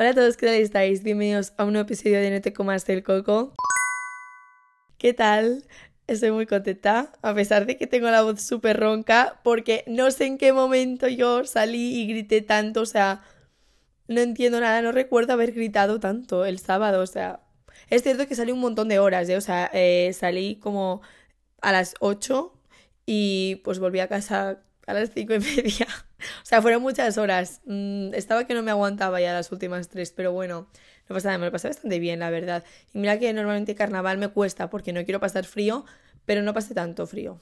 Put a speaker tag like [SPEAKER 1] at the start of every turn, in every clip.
[SPEAKER 1] Hola a todos, ¿qué tal estáis? Bienvenidos a un nuevo episodio de No te comas el coco. ¿Qué tal? Estoy muy contenta, a pesar de que tengo la voz súper ronca, porque no sé en qué momento yo salí y grité tanto, o sea, no entiendo nada, no recuerdo haber gritado tanto el sábado, o sea, es cierto que salí un montón de horas, ¿eh? o sea, eh, salí como a las 8 y pues volví a casa a las 5 y media. O sea, fueron muchas horas. Mm, estaba que no me aguantaba ya las últimas tres, pero bueno, no pasa nada, me lo pasé bastante bien, la verdad. Y mira que normalmente carnaval me cuesta porque no quiero pasar frío, pero no pasé tanto frío.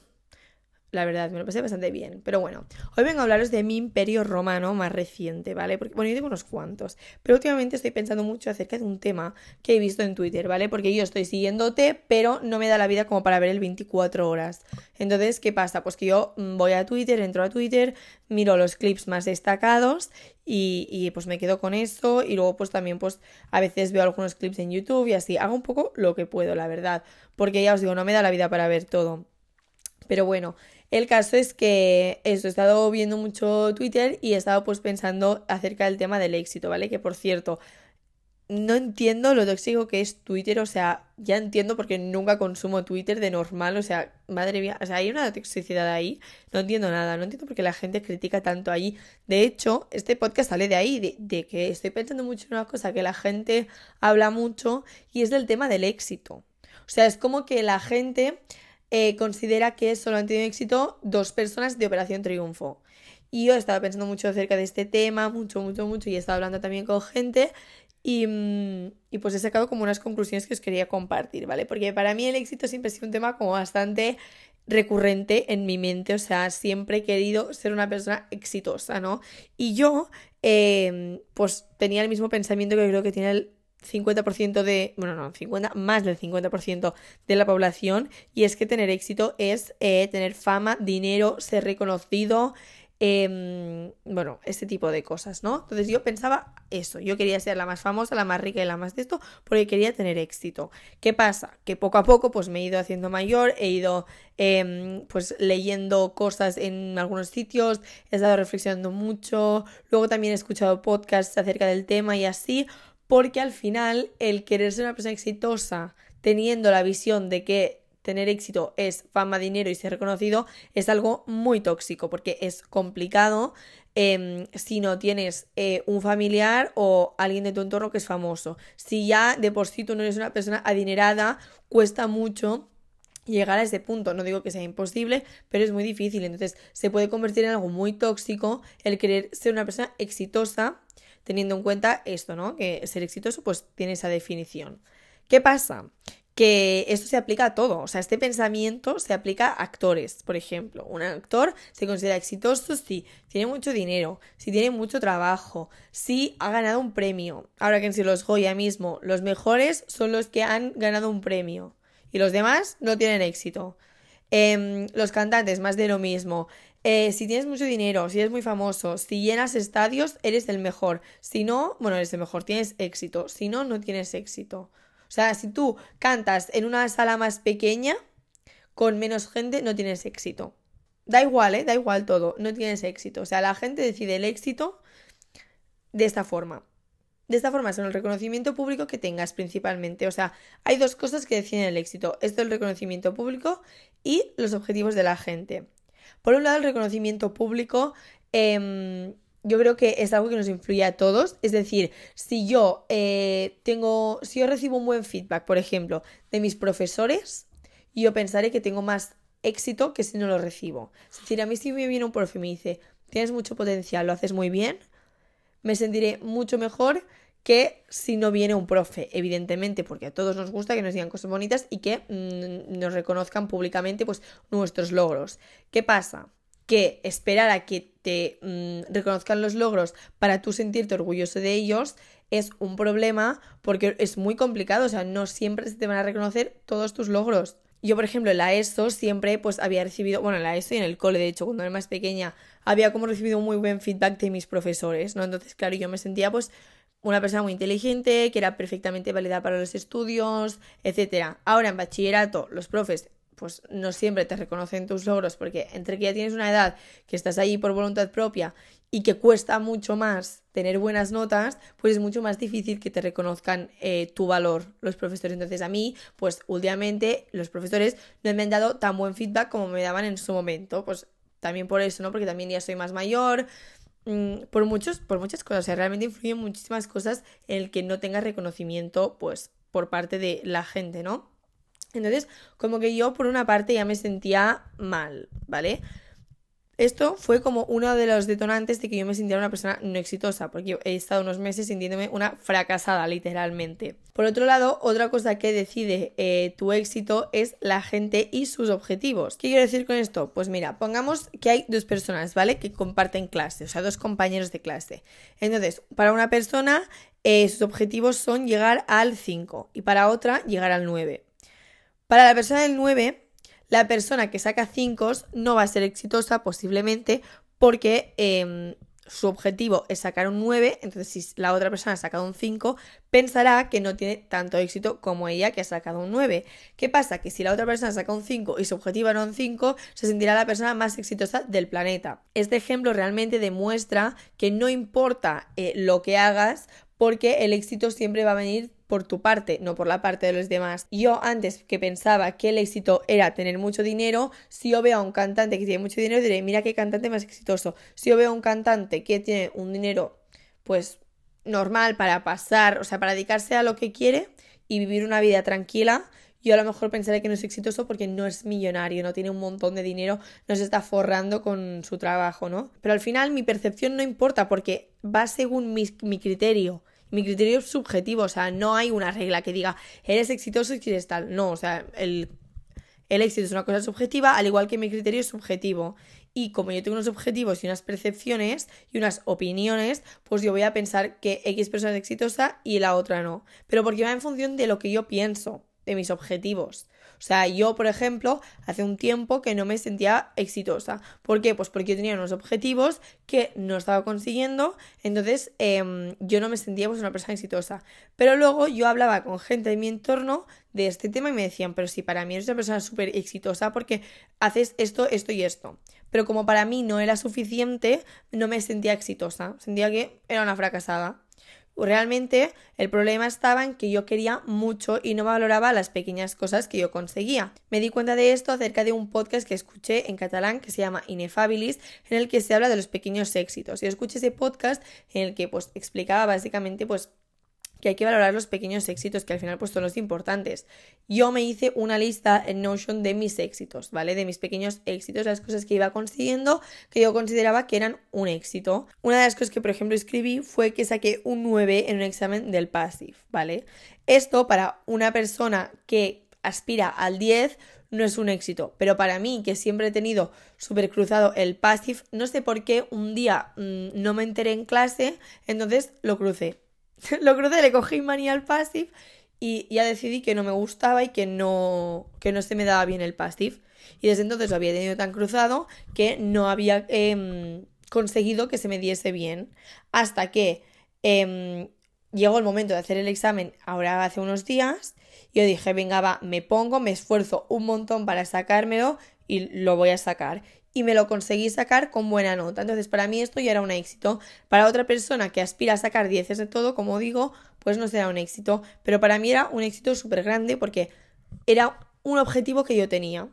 [SPEAKER 1] La verdad, me lo pasé bastante bien. Pero bueno, hoy vengo a hablaros de mi imperio romano más reciente, ¿vale? Porque, bueno, yo tengo unos cuantos. Pero últimamente estoy pensando mucho acerca de un tema que he visto en Twitter, ¿vale? Porque yo estoy siguiéndote, pero no me da la vida como para ver el 24 horas. Entonces, ¿qué pasa? Pues que yo mm, voy a Twitter, entro a Twitter, miro los clips más destacados y, y pues me quedo con eso. Y luego, pues también, pues a veces veo algunos clips en YouTube y así. Hago un poco lo que puedo, la verdad. Porque ya os digo, no me da la vida para ver todo. Pero bueno, el caso es que he estado viendo mucho Twitter y he estado pues pensando acerca del tema del éxito, ¿vale? Que por cierto, no entiendo lo tóxico que es Twitter, o sea, ya entiendo porque nunca consumo Twitter de normal, o sea, madre mía, o sea, hay una toxicidad ahí, no entiendo nada, no entiendo por qué la gente critica tanto ahí. De hecho, este podcast sale de ahí, de, de que estoy pensando mucho en una cosa que la gente habla mucho y es del tema del éxito. O sea, es como que la gente eh, considera que solo han tenido éxito dos personas de Operación Triunfo. Y yo estaba pensando mucho acerca de este tema, mucho, mucho, mucho, y he estado hablando también con gente. Y, mm, y, pues he sacado como unas conclusiones que os quería compartir, ¿vale? Porque para mí el éxito siempre ha sido un tema como bastante recurrente en mi mente, o sea, siempre he querido ser una persona exitosa, ¿no? Y yo, eh, pues tenía el mismo pensamiento que creo que tiene el 50% de, bueno, no, 50, más del 50% de la población y es que tener éxito es eh, tener fama, dinero, ser reconocido, eh, bueno, este tipo de cosas, ¿no? Entonces yo pensaba eso, yo quería ser la más famosa, la más rica y la más de esto porque quería tener éxito. ¿Qué pasa? Que poco a poco pues me he ido haciendo mayor, he ido eh, pues leyendo cosas en algunos sitios, he estado reflexionando mucho, luego también he escuchado podcasts acerca del tema y así porque al final el querer ser una persona exitosa teniendo la visión de que tener éxito es fama, dinero y ser reconocido es algo muy tóxico porque es complicado em, si no tienes eh, un familiar o alguien de tu entorno que es famoso. Si ya de por sí tú no eres una persona adinerada, cuesta mucho llegar a ese punto. No digo que sea imposible, pero es muy difícil. Entonces se puede convertir en algo muy tóxico el querer ser una persona exitosa teniendo en cuenta esto, ¿no? Que ser exitoso pues tiene esa definición. ¿Qué pasa? que esto se aplica a todo, o sea, este pensamiento se aplica a actores, por ejemplo, un actor se considera exitoso si tiene mucho dinero, si tiene mucho trabajo, si ha ganado un premio. Ahora que en si los Goya mismo, los mejores son los que han ganado un premio y los demás no tienen éxito. Em, los cantantes, más de lo mismo. Eh, si tienes mucho dinero, si eres muy famoso, si llenas estadios, eres el mejor. Si no, bueno, eres el mejor, tienes éxito. Si no, no tienes éxito. O sea, si tú cantas en una sala más pequeña, con menos gente, no tienes éxito. Da igual, ¿eh? Da igual todo, no tienes éxito. O sea, la gente decide el éxito de esta forma. De esta forma son el reconocimiento público que tengas principalmente. O sea, hay dos cosas que deciden el éxito. Esto es el reconocimiento público y los objetivos de la gente. Por un lado, el reconocimiento público. Em, yo creo que es algo que nos influye a todos. Es decir, si yo eh, tengo. Si yo recibo un buen feedback, por ejemplo, de mis profesores, yo pensaré que tengo más éxito que si no lo recibo. Es decir, a mí si me viene un profe y me dice, tienes mucho potencial, lo haces muy bien, me sentiré mucho mejor que si no viene un profe, evidentemente, porque a todos nos gusta que nos digan cosas bonitas y que mm, nos reconozcan públicamente pues nuestros logros. ¿Qué pasa? Que esperar a que te mm, reconozcan los logros para tú sentirte orgulloso de ellos es un problema porque es muy complicado, o sea, no siempre se te van a reconocer todos tus logros. Yo, por ejemplo, en la ESO siempre pues había recibido, bueno, en la ESO y en el cole, de hecho, cuando era más pequeña, había como recibido muy buen feedback de mis profesores, ¿no? Entonces, claro, yo me sentía pues una persona muy inteligente, que era perfectamente válida para los estudios, etc. Ahora en bachillerato los profes pues no siempre te reconocen tus logros, porque entre que ya tienes una edad que estás ahí por voluntad propia y que cuesta mucho más tener buenas notas, pues es mucho más difícil que te reconozcan eh, tu valor los profesores. Entonces a mí, pues últimamente los profesores no me han dado tan buen feedback como me daban en su momento. Pues también por eso, ¿no? Porque también ya soy más mayor, mm, por, muchos, por muchas cosas. O sea, realmente influyen muchísimas cosas en el que no tengas reconocimiento, pues, por parte de la gente, ¿no? Entonces, como que yo por una parte ya me sentía mal, ¿vale? Esto fue como uno de los detonantes de que yo me sintiera una persona no exitosa, porque he estado unos meses sintiéndome una fracasada, literalmente. Por otro lado, otra cosa que decide eh, tu éxito es la gente y sus objetivos. ¿Qué quiero decir con esto? Pues mira, pongamos que hay dos personas, ¿vale? Que comparten clase, o sea, dos compañeros de clase. Entonces, para una persona, eh, sus objetivos son llegar al 5 y para otra, llegar al 9. Para la persona del 9, la persona que saca 5 no va a ser exitosa posiblemente porque em, su objetivo es sacar un 9, entonces si la otra persona ha sacado un 5, pensará que no tiene tanto éxito como ella que ha sacado un 9. ¿Qué pasa? Que si la otra persona saca un 5 y su objetivo era un 5, se sentirá la persona más exitosa del planeta. Este ejemplo realmente demuestra que no importa eh, lo que hagas, porque el éxito siempre va a venir por tu parte, no por la parte de los demás. Yo antes que pensaba que el éxito era tener mucho dinero, si yo veo a un cantante que tiene mucho dinero, diré, mira qué cantante más exitoso. Si yo veo a un cantante que tiene un dinero, pues normal para pasar, o sea, para dedicarse a lo que quiere y vivir una vida tranquila, yo a lo mejor pensaré que no es exitoso porque no es millonario, no tiene un montón de dinero, no se está forrando con su trabajo, ¿no? Pero al final mi percepción no importa porque va según mi, mi criterio. Mi criterio es subjetivo, o sea, no hay una regla que diga, eres exitoso y quieres tal. No, o sea, el, el éxito es una cosa subjetiva, al igual que mi criterio es subjetivo. Y como yo tengo unos objetivos y unas percepciones y unas opiniones, pues yo voy a pensar que X persona es exitosa y la otra no. Pero porque va en función de lo que yo pienso, de mis objetivos. O sea, yo, por ejemplo, hace un tiempo que no me sentía exitosa. ¿Por qué? Pues porque yo tenía unos objetivos que no estaba consiguiendo, entonces em, yo no me sentía pues, una persona exitosa. Pero luego yo hablaba con gente de mi entorno de este tema y me decían, pero si para mí eres una persona súper exitosa porque haces esto, esto y esto. Pero como para mí no era suficiente, no me sentía exitosa. Sentía que era una fracasada. Realmente el problema estaba en que yo quería mucho y no valoraba las pequeñas cosas que yo conseguía. Me di cuenta de esto acerca de un podcast que escuché en catalán que se llama Inefabilis, en el que se habla de los pequeños éxitos. Yo escuché ese podcast en el que pues explicaba básicamente pues que hay que valorar los pequeños éxitos, que al final pues son los importantes. Yo me hice una lista en Notion de mis éxitos, ¿vale? De mis pequeños éxitos, las cosas que iba consiguiendo, que yo consideraba que eran un éxito. Una de las cosas que, por ejemplo, escribí fue que saqué un 9 en un examen del PASIF, ¿vale? Esto para una persona que aspira al 10 no es un éxito, pero para mí, que siempre he tenido súper cruzado el PASIF, no sé por qué un día mm, no me enteré en clase, entonces lo crucé lo crucé, le cogí manía al passive y ya decidí que no me gustaba y que no, que no se me daba bien el passive. Y desde entonces lo había tenido tan cruzado que no había em, conseguido que se me diese bien. Hasta que em, llegó el momento de hacer el examen, ahora hace unos días, yo dije, venga, va, me pongo, me esfuerzo un montón para sacármelo y lo voy a sacar y me lo conseguí sacar con buena nota. Entonces, para mí esto ya era un éxito. Para otra persona que aspira a sacar 10 de todo, como digo, pues no será un éxito. Pero para mí era un éxito súper grande porque era un objetivo que yo tenía.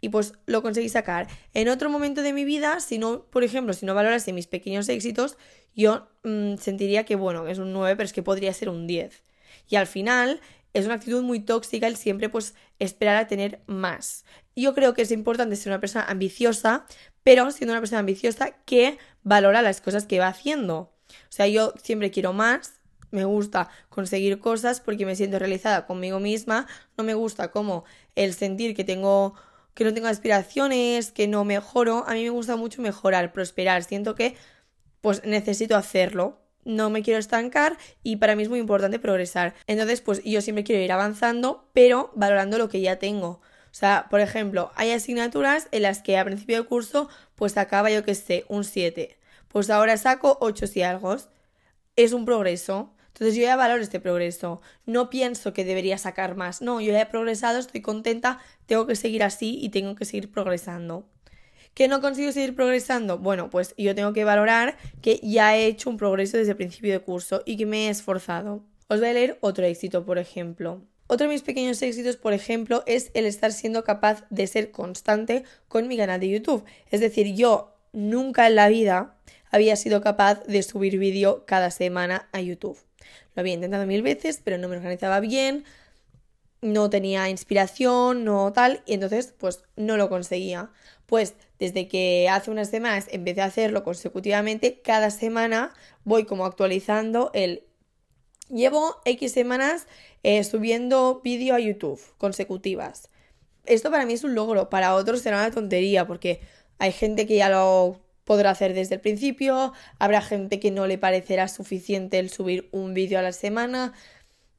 [SPEAKER 1] Y pues lo conseguí sacar. En otro momento de mi vida, si no, por ejemplo, si no valorase mis pequeños éxitos, yo mm, sentiría que, bueno, es un 9, pero es que podría ser un 10. Y al final, es una actitud muy tóxica el siempre pues esperar a tener más. Yo creo que es importante ser una persona ambiciosa, pero siendo una persona ambiciosa que valora las cosas que va haciendo. O sea, yo siempre quiero más, me gusta conseguir cosas porque me siento realizada conmigo misma, no me gusta como el sentir que tengo que no tengo aspiraciones, que no mejoro, a mí me gusta mucho mejorar, prosperar, siento que pues necesito hacerlo no me quiero estancar y para mí es muy importante progresar. Entonces, pues yo siempre quiero ir avanzando, pero valorando lo que ya tengo. O sea, por ejemplo, hay asignaturas en las que a principio del curso, pues acaba yo que sé, un 7. Pues ahora saco 8 y algo. Es un progreso. Entonces yo ya valoro este progreso. No pienso que debería sacar más. No, yo ya he progresado, estoy contenta, tengo que seguir así y tengo que seguir progresando. ¿Que no consigo seguir progresando? Bueno, pues yo tengo que valorar que ya he hecho un progreso desde el principio de curso y que me he esforzado. Os voy a leer otro éxito, por ejemplo. Otro de mis pequeños éxitos, por ejemplo, es el estar siendo capaz de ser constante con mi canal de YouTube. Es decir, yo nunca en la vida había sido capaz de subir vídeo cada semana a YouTube. Lo había intentado mil veces, pero no me organizaba bien, no tenía inspiración, no tal, y entonces pues no lo conseguía. Pues desde que hace unas semanas empecé a hacerlo consecutivamente, cada semana voy como actualizando el... Llevo X semanas eh, subiendo vídeo a YouTube consecutivas. Esto para mí es un logro, para otros será una tontería, porque hay gente que ya lo podrá hacer desde el principio, habrá gente que no le parecerá suficiente el subir un vídeo a la semana.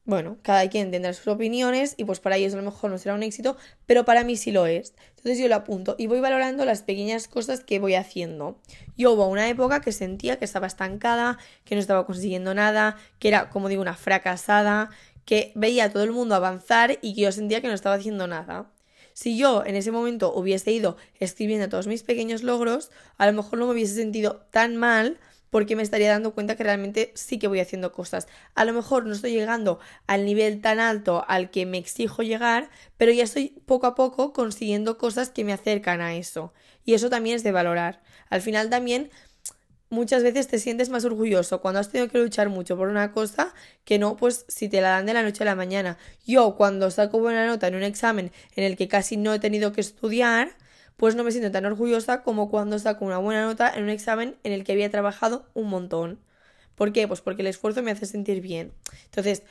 [SPEAKER 1] Bueno, cada quien tendrá sus opiniones y pues para ellos a lo mejor no será un éxito, pero para mí sí lo es. Entonces yo lo apunto y voy valorando las pequeñas cosas que voy haciendo. Yo hubo una época que sentía que estaba estancada, que no estaba consiguiendo nada, que era, como digo, una fracasada, que veía a todo el mundo avanzar y que yo sentía que no estaba haciendo nada. Si yo en ese momento hubiese ido escribiendo todos mis pequeños logros, a lo mejor no me hubiese sentido tan mal porque me estaría dando cuenta que realmente sí que voy haciendo cosas. A lo mejor no estoy llegando al nivel tan alto al que me exijo llegar, pero ya estoy poco a poco consiguiendo cosas que me acercan a eso. Y eso también es de valorar. Al final también muchas veces te sientes más orgulloso cuando has tenido que luchar mucho por una cosa que no, pues si te la dan de la noche a la mañana. Yo cuando saco buena nota en un examen en el que casi no he tenido que estudiar, pues no me siento tan orgullosa como cuando saco una buena nota en un examen en el que había trabajado un montón. ¿Por qué? Pues porque el esfuerzo me hace sentir bien. Entonces,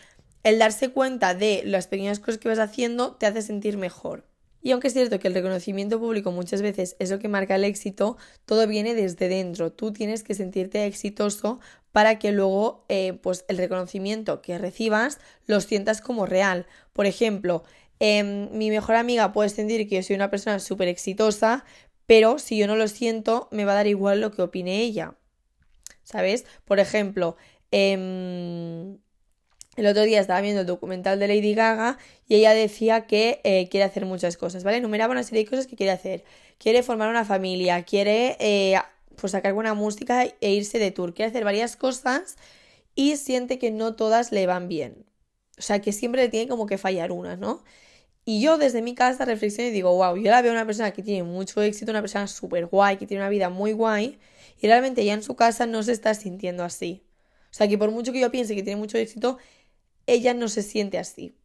[SPEAKER 1] el darse cuenta de las pequeñas cosas que vas haciendo te hace sentir mejor. Y aunque es cierto que el reconocimiento público muchas veces es lo que marca el éxito, todo viene desde dentro. Tú tienes que sentirte exitoso para que luego eh, pues el reconocimiento que recibas lo sientas como real. Por ejemplo, em, mi mejor amiga puede sentir que yo soy una persona súper exitosa, pero si yo no lo siento, me va a dar igual lo que opine ella. ¿Sabes? Por ejemplo, eh, el otro día estaba viendo el documental de Lady Gaga y ella decía que eh, quiere hacer muchas cosas, ¿vale? Enumeraba una serie de cosas que quiere hacer. Quiere formar una familia, quiere eh, pues sacar buena música e irse de tour, quiere hacer varias cosas y siente que no todas le van bien. O sea, que siempre le tiene como que fallar una, ¿no? Y yo desde mi casa reflexiono y digo, wow, yo la veo una persona que tiene mucho éxito, una persona súper guay, que tiene una vida muy guay, y realmente ella en su casa no se está sintiendo así. O sea, que por mucho que yo piense que tiene mucho éxito, ella no se siente así.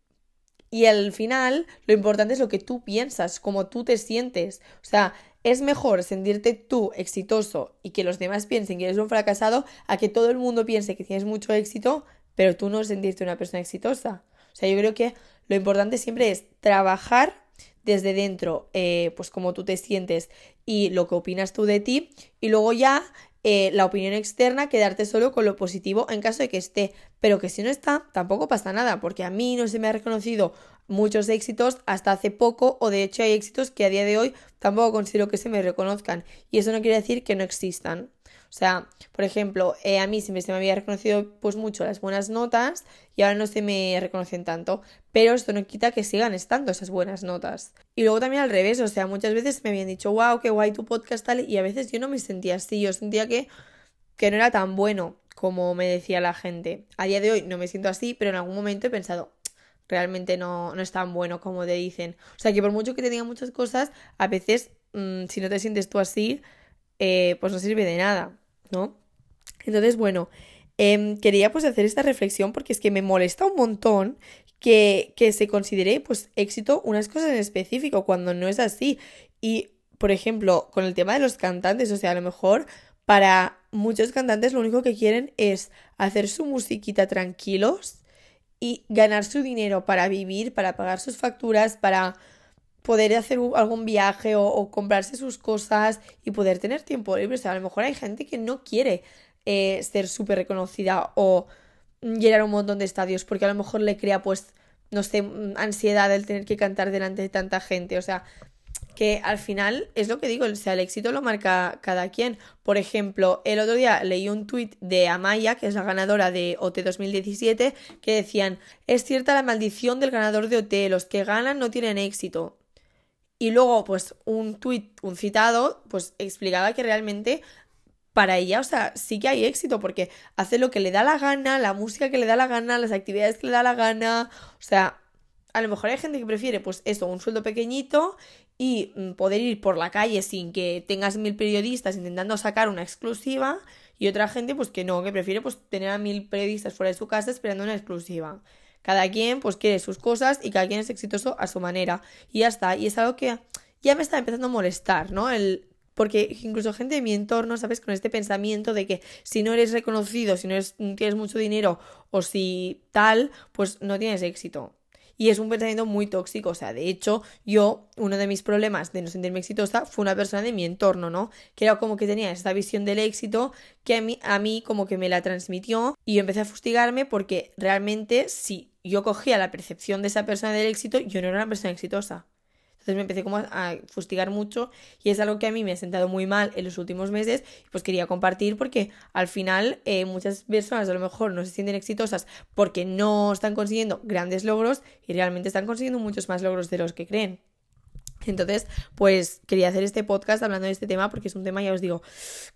[SPEAKER 1] Y al final, lo importante es lo que tú piensas, cómo tú te sientes. O sea, es mejor sentirte tú exitoso y que los demás piensen que eres un fracasado a que todo el mundo piense que tienes mucho éxito, pero tú no sentirte una persona exitosa. O sea, yo creo que lo importante siempre es trabajar desde dentro, eh, pues como tú te sientes y lo que opinas tú de ti, y luego ya eh, la opinión externa, quedarte solo con lo positivo en caso de que esté, pero que si no está, tampoco pasa nada, porque a mí no se me ha reconocido muchos éxitos hasta hace poco, o de hecho hay éxitos que a día de hoy tampoco considero que se me reconozcan, y eso no quiere decir que no existan. O sea, por ejemplo, eh, a mí siempre se me había reconocido pues mucho las buenas notas y ahora no se me reconocen tanto, pero esto no quita que sigan estando esas buenas notas. Y luego también al revés, o sea, muchas veces me habían dicho, wow, qué guay tu podcast tal, y a veces yo no me sentía así, yo sentía que, que no era tan bueno como me decía la gente. A día de hoy no me siento así, pero en algún momento he pensado, realmente no, no es tan bueno como te dicen. O sea, que por mucho que te digan muchas cosas, a veces, mm, si no te sientes tú así, eh, pues no sirve de nada. ¿No? Entonces, bueno, em, quería pues hacer esta reflexión porque es que me molesta un montón que, que se considere pues éxito unas cosas en específico cuando no es así. Y, por ejemplo, con el tema de los cantantes, o sea, a lo mejor para muchos cantantes lo único que quieren es hacer su musiquita tranquilos y ganar su dinero para vivir, para pagar sus facturas, para poder hacer algún viaje o, comprarse sus cosas y poder tener tiempo libre. O sea, a lo mejor hay gente que no quiere eh, ser súper reconocida o llenar un montón de estadios porque a lo mejor le crea pues, no sé, ansiedad el tener que cantar delante de tanta gente. O sea, que al final es lo que digo, o sea, el éxito lo marca cada quien. Por ejemplo, el otro día leí un tuit de Amaya, que es la ganadora de OT 2017, que decían, es cierta la maldición del ganador de OT, los que ganan no tienen éxito. Y luego, pues, un tuit, un citado, pues explicaba que realmente para ella, o sea, sí que hay éxito porque hace lo que le da la gana, la música que le da la gana, las actividades que le da la gana, o sea, a lo mejor hay gente que prefiere, pues eso, un sueldo pequeñito y mm, poder ir por la calle sin que tengas mil periodistas intentando sacar una exclusiva y otra gente pues que no, que prefiere pues tener a mil periodistas fuera de su casa esperando una exclusiva. Cada quien pues quiere sus cosas y cada quien es exitoso a su manera y ya está. Y es algo que ya me está empezando a molestar, ¿no? El porque incluso gente de mi entorno, ¿sabes? Con este pensamiento de que si no eres reconocido, si no eres, tienes mucho dinero o si tal, pues no tienes éxito. Y es un pensamiento muy tóxico. O sea, de hecho, yo, uno de mis problemas de no sentirme exitosa fue una persona de mi entorno, ¿no? Que era como que tenía esta visión del éxito que a mí, a mí como que me la transmitió y yo empecé a fustigarme porque realmente si yo cogía la percepción de esa persona del éxito, yo no era una persona exitosa. Entonces me empecé como a fustigar mucho y es algo que a mí me ha sentado muy mal en los últimos meses y pues quería compartir porque al final eh, muchas personas a lo mejor no se sienten exitosas porque no están consiguiendo grandes logros y realmente están consiguiendo muchos más logros de los que creen. Entonces, pues quería hacer este podcast hablando de este tema porque es un tema, ya os digo,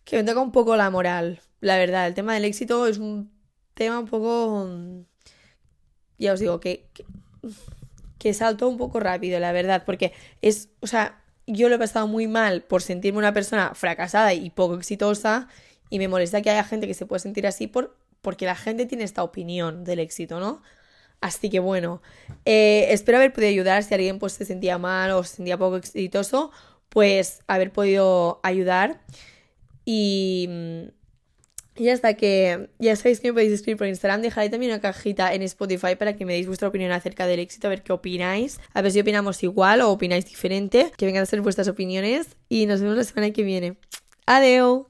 [SPEAKER 1] que me toca un poco la moral. La verdad, el tema del éxito es un tema un poco... Ya os digo que que saltó un poco rápido, la verdad, porque es, o sea, yo lo he pasado muy mal por sentirme una persona fracasada y poco exitosa y me molesta que haya gente que se pueda sentir así por, porque la gente tiene esta opinión del éxito, ¿no? Así que bueno, eh, espero haber podido ayudar si alguien pues se sentía mal o se sentía poco exitoso, pues haber podido ayudar y y hasta que ya sabéis que me podéis escribir por Instagram, dejaré también una cajita en Spotify para que me deis vuestra opinión acerca del éxito, a ver qué opináis, a ver si opinamos igual o opináis diferente, que vengan a ser vuestras opiniones y nos vemos la semana que viene. Adeu.